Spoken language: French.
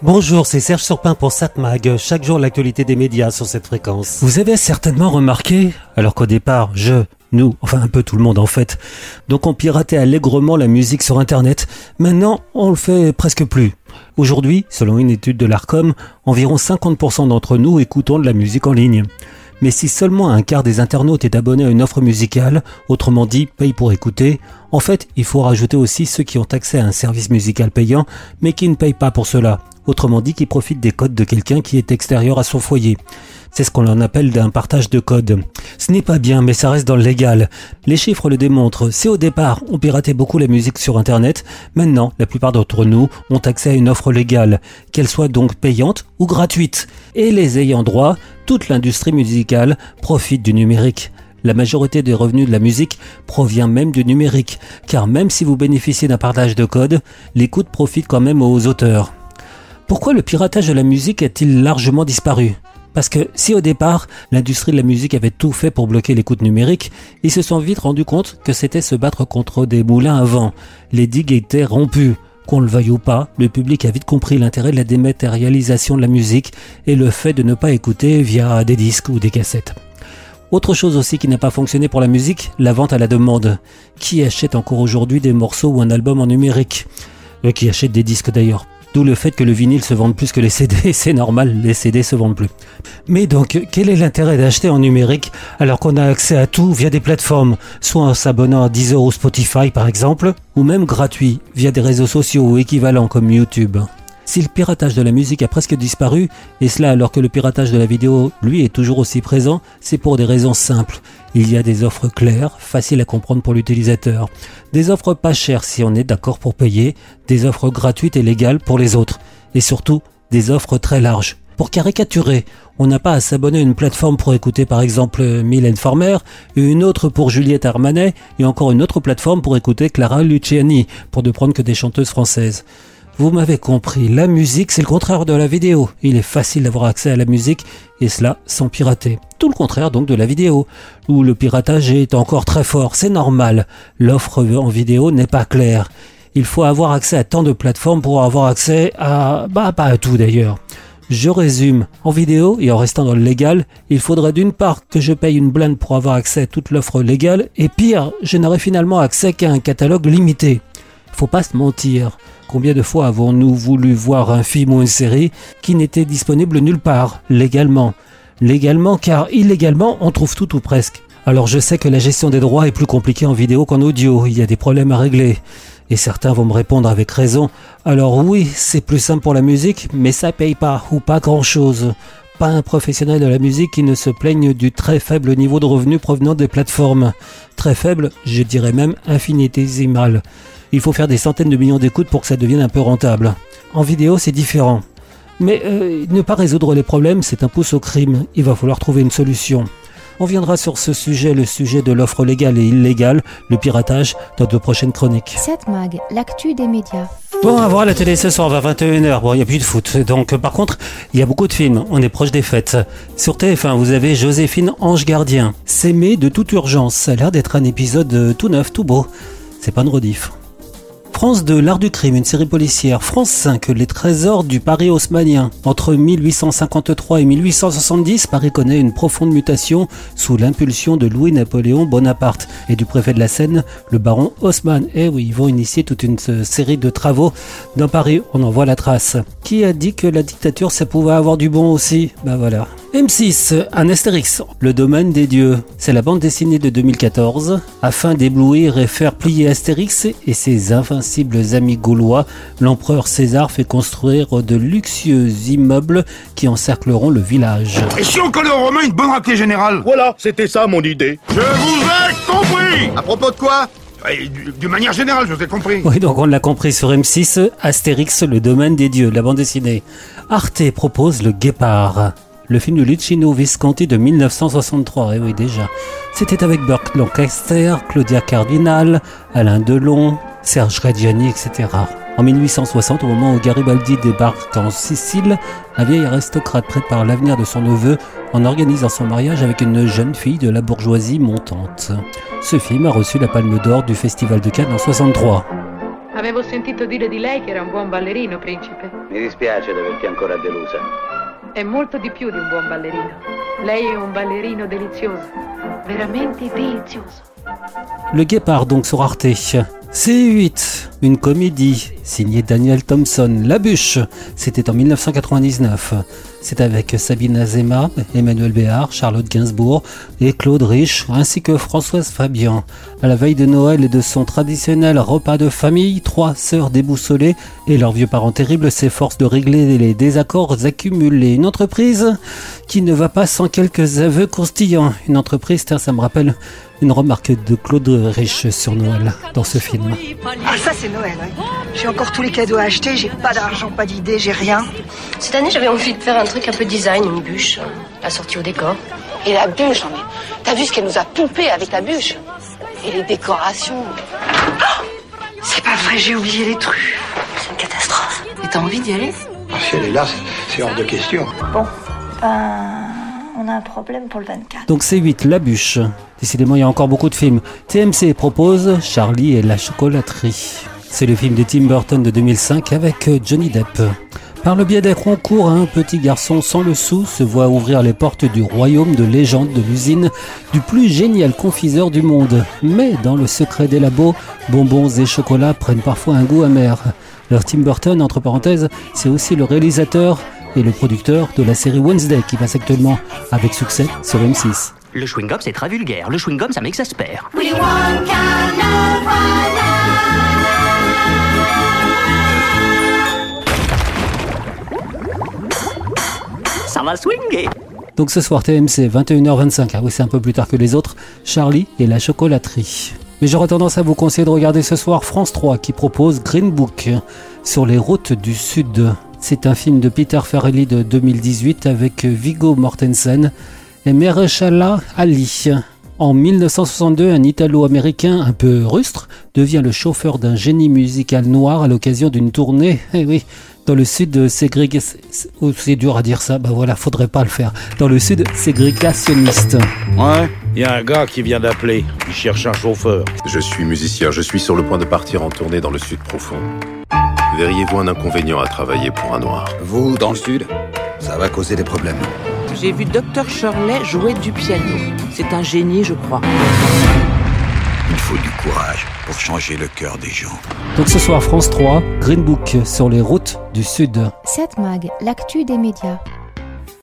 Bonjour, c'est Serge Surpin pour SatMag. Chaque jour, l'actualité des médias sur cette fréquence. Vous avez certainement remarqué, alors qu'au départ, je, nous, enfin un peu tout le monde en fait, donc on piratait allègrement la musique sur Internet. Maintenant, on le fait presque plus. Aujourd'hui, selon une étude de l'ARCOM, environ 50% d'entre nous écoutons de la musique en ligne. Mais si seulement un quart des internautes est abonné à une offre musicale, autrement dit paye pour écouter, en fait il faut rajouter aussi ceux qui ont accès à un service musical payant mais qui ne payent pas pour cela, autrement dit qui profitent des codes de quelqu'un qui est extérieur à son foyer. C'est ce qu'on en appelle d'un partage de code. Ce n'est pas bien, mais ça reste dans le légal. Les chiffres le démontrent. Si au départ, on piratait beaucoup la musique sur Internet, maintenant, la plupart d'entre nous ont accès à une offre légale, qu'elle soit donc payante ou gratuite. Et les ayants droit, toute l'industrie musicale profite du numérique. La majorité des revenus de la musique provient même du numérique, car même si vous bénéficiez d'un partage de code, l'écoute profite quand même aux auteurs. Pourquoi le piratage de la musique a-t-il largement disparu? Parce que si au départ, l'industrie de la musique avait tout fait pour bloquer l'écoute numérique, ils se sont vite rendus compte que c'était se battre contre des moulins à vent. Les digues étaient rompues. Qu'on le veuille ou pas, le public a vite compris l'intérêt de la dématérialisation de la musique et le fait de ne pas écouter via des disques ou des cassettes. Autre chose aussi qui n'a pas fonctionné pour la musique, la vente à la demande. Qui achète encore aujourd'hui des morceaux ou un album en numérique? Euh, Qui achète des disques d'ailleurs Le fait que le vinyle se vende plus que les CD, c'est normal, les CD se vendent plus. Mais donc, quel est l'intérêt d'acheter en numérique alors qu'on a accès à tout via des plateformes, soit en s'abonnant à Deezer ou Spotify par exemple, ou même gratuit via des réseaux sociaux ou équivalents comme YouTube? Si le piratage de la musique a presque disparu, et cela alors que le piratage de la vidéo, lui, est toujours aussi présent, c'est pour des raisons simples. Il y a des offres claires, faciles à comprendre pour l'utilisateur. Des offres pas chères si on est d'accord pour payer, des offres gratuites et légales pour les autres. Et surtout, des offres très larges. Pour caricaturer, on n'a pas à s'abonner à une plateforme pour écouter par exemple Mylène Farmer, une autre pour Juliette Armanet, et encore une autre plateforme pour écouter Clara Luciani, pour ne prendre que des chanteuses françaises. Vous m'avez compris, la musique c'est le contraire de la vidéo. Il est facile d'avoir accès à la musique et cela sans pirater. Tout le contraire donc de la vidéo, où le piratage est encore très fort, c'est normal. L'offre en vidéo n'est pas claire. Il faut avoir accès à tant de plateformes pour avoir accès à... bah pas à tout d'ailleurs. Je résume. En vidéo et en restant dans le légal, il faudrait d'une part que je paye une blinde pour avoir accès à toute l'offre légale, et pire, je n'aurai finalement accès qu'à un catalogue limité. Faut pas se mentir. Combien de fois avons-nous voulu voir un film ou une série qui n'était disponible nulle part, légalement? Légalement car illégalement on trouve tout ou presque. Alors je sais que la gestion des droits est plus compliquée en vidéo qu'en audio, il y a des problèmes à régler. Et certains vont me répondre avec raison. Alors oui, c'est plus simple pour la musique, mais ça paye pas, ou pas grand chose. Pas un professionnel de la musique qui ne se plaigne du très faible niveau de revenus provenant des plateformes. Très faible, je dirais même infinitésimal il faut faire des centaines de millions d'écoutes pour que ça devienne un peu rentable. En vidéo, c'est différent. Mais euh, ne pas résoudre les problèmes, c'est un pouce au crime. Il va falloir trouver une solution. On viendra sur ce sujet, le sujet de l'offre légale et illégale, le piratage, dans de prochaines chroniques. 7 mag, l'actu des médias. Bon, à voir la télé ce soir à 21h. Bon, il n'y a plus de foot. Donc, par contre, il y a beaucoup de films. On est proche des fêtes. Sur TF1, vous avez Joséphine Ange Gardien. S'aimer de toute urgence. Ça a l'air d'être un épisode euh, tout neuf, tout beau. C'est pas une rediff. France 2, L'Art du crime, une série policière. France 5, Les trésors du Paris haussmanien. Entre 1853 et 1870, Paris connaît une profonde mutation sous l'impulsion de Louis-Napoléon Bonaparte et du préfet de la Seine, le baron Haussmann. Eh oui, ils vont initier toute une série de travaux dans Paris. On en voit la trace. Qui a dit que la dictature, ça pouvait avoir du bon aussi? Ben voilà. M6, un Astérix, le domaine des dieux. C'est la bande dessinée de 2014. Afin d'éblouir et faire plier Astérix et ses invincibles amis gaulois, l'empereur César fait construire de luxueux immeubles qui encercleront le village. Et si on collait aux Romains une bonne raclée générale? Voilà, c'était ça mon idée. Je vous ai compris À propos de quoi? De manière générale, je vous ai compris. Oui, donc on l'a compris sur M6, Astérix, le domaine des dieux, la bande dessinée. Arte propose le Guépard le film de Luchino Visconti de 1963. Et eh oui, déjà. C'était avec Burke Lancaster, Claudia Cardinal, Alain Delon, Serge Reggiani, etc. En 1860, au moment où Garibaldi débarque en Sicile, un vieil aristocrate prépare l'avenir de son neveu en organisant son mariage avec une jeune fille de la bourgeoisie montante. Ce film a reçu la Palme d'Or du Festival de Cannes en 63. Avevo sentito dire di lei che era un buon ballerino, principe. Mi dispiace di averti ancora delusa. È molto di più di un buon ballerino. Lei è un ballerino delizioso. Veramente delizioso. Le Guépard donc sur Arte. C8, une comédie signée Daniel Thompson. La bûche, c'était en 1999. C'est avec Sabine Azema, Emmanuel Béard, Charlotte Gainsbourg et Claude Rich, ainsi que Françoise Fabian. À la veille de Noël et de son traditionnel repas de famille, trois sœurs déboussolées et leurs vieux parents terribles s'efforcent de régler les désaccords accumulés. Une entreprise qui ne va pas sans quelques aveux croustillants. Une entreprise, ça me rappelle une remarque de Claude Rich sur Noël dans ce film. Ah ça c'est Noël, ouais. J'ai encore tous les cadeaux à acheter, j'ai pas d'argent, pas d'idée, j'ai rien. Cette année, j'avais envie de faire un truc un peu design, une bûche, assortie au décor. Et la bûche, mais t'as vu ce qu'elle nous a pompé avec la bûche Et les décorations. Oh c'est pas vrai, j'ai oublié les trucs. C'est une catastrophe. Et t'as envie d'y aller ah, Si elle est là, c'est hors de question. Bon, ben on a un problème pour le 24. Donc c'est 8, La Bûche. Décidément, il y a encore beaucoup de films. TMC propose Charlie et la chocolaterie. C'est le film de Tim Burton de 2005 avec Johnny Depp. Par le biais d'un concours, un petit garçon sans le sou se voit ouvrir les portes du royaume de légende de l'usine du plus génial confiseur du monde. Mais dans le secret des labos, bonbons et chocolats prennent parfois un goût amer. Leur Tim Burton, entre parenthèses, c'est aussi le réalisateur et le producteur de la série Wednesday qui passe actuellement avec succès sur M6. Le chewing-gum, c'est très vulgaire. Le chewing-gum, ça m'exaspère. Donc ce soir TMC, 21h25, ah oui c'est un peu plus tard que les autres, Charlie et la chocolaterie. Mais j'aurais tendance à vous conseiller de regarder ce soir France 3 qui propose Green Book sur les routes du Sud. C'est un film de Peter Farrelly de 2018 avec Vigo Mortensen et Mereshala Ali. En 1962, un Italo-américain un peu rustre devient le chauffeur d'un génie musical noir à l'occasion d'une tournée, eh oui, dans le sud de ségrégation... Oh, c'est dur à dire ça, bah voilà, faudrait pas le faire. Dans le sud ségrégationniste. Ouais, il y a un gars qui vient d'appeler. Il cherche un chauffeur. Je suis musicien, je suis sur le point de partir en tournée dans le sud profond. Verriez-vous un inconvénient à travailler pour un noir? Vous, dans le sud, ça va causer des problèmes. J'ai vu Dr. Shirley jouer du piano. C'est un génie, je crois. Il faut du courage pour changer le cœur des gens. Donc ce soir, France 3, Green Book sur les routes du Sud. 7 Mag, l'actu des médias.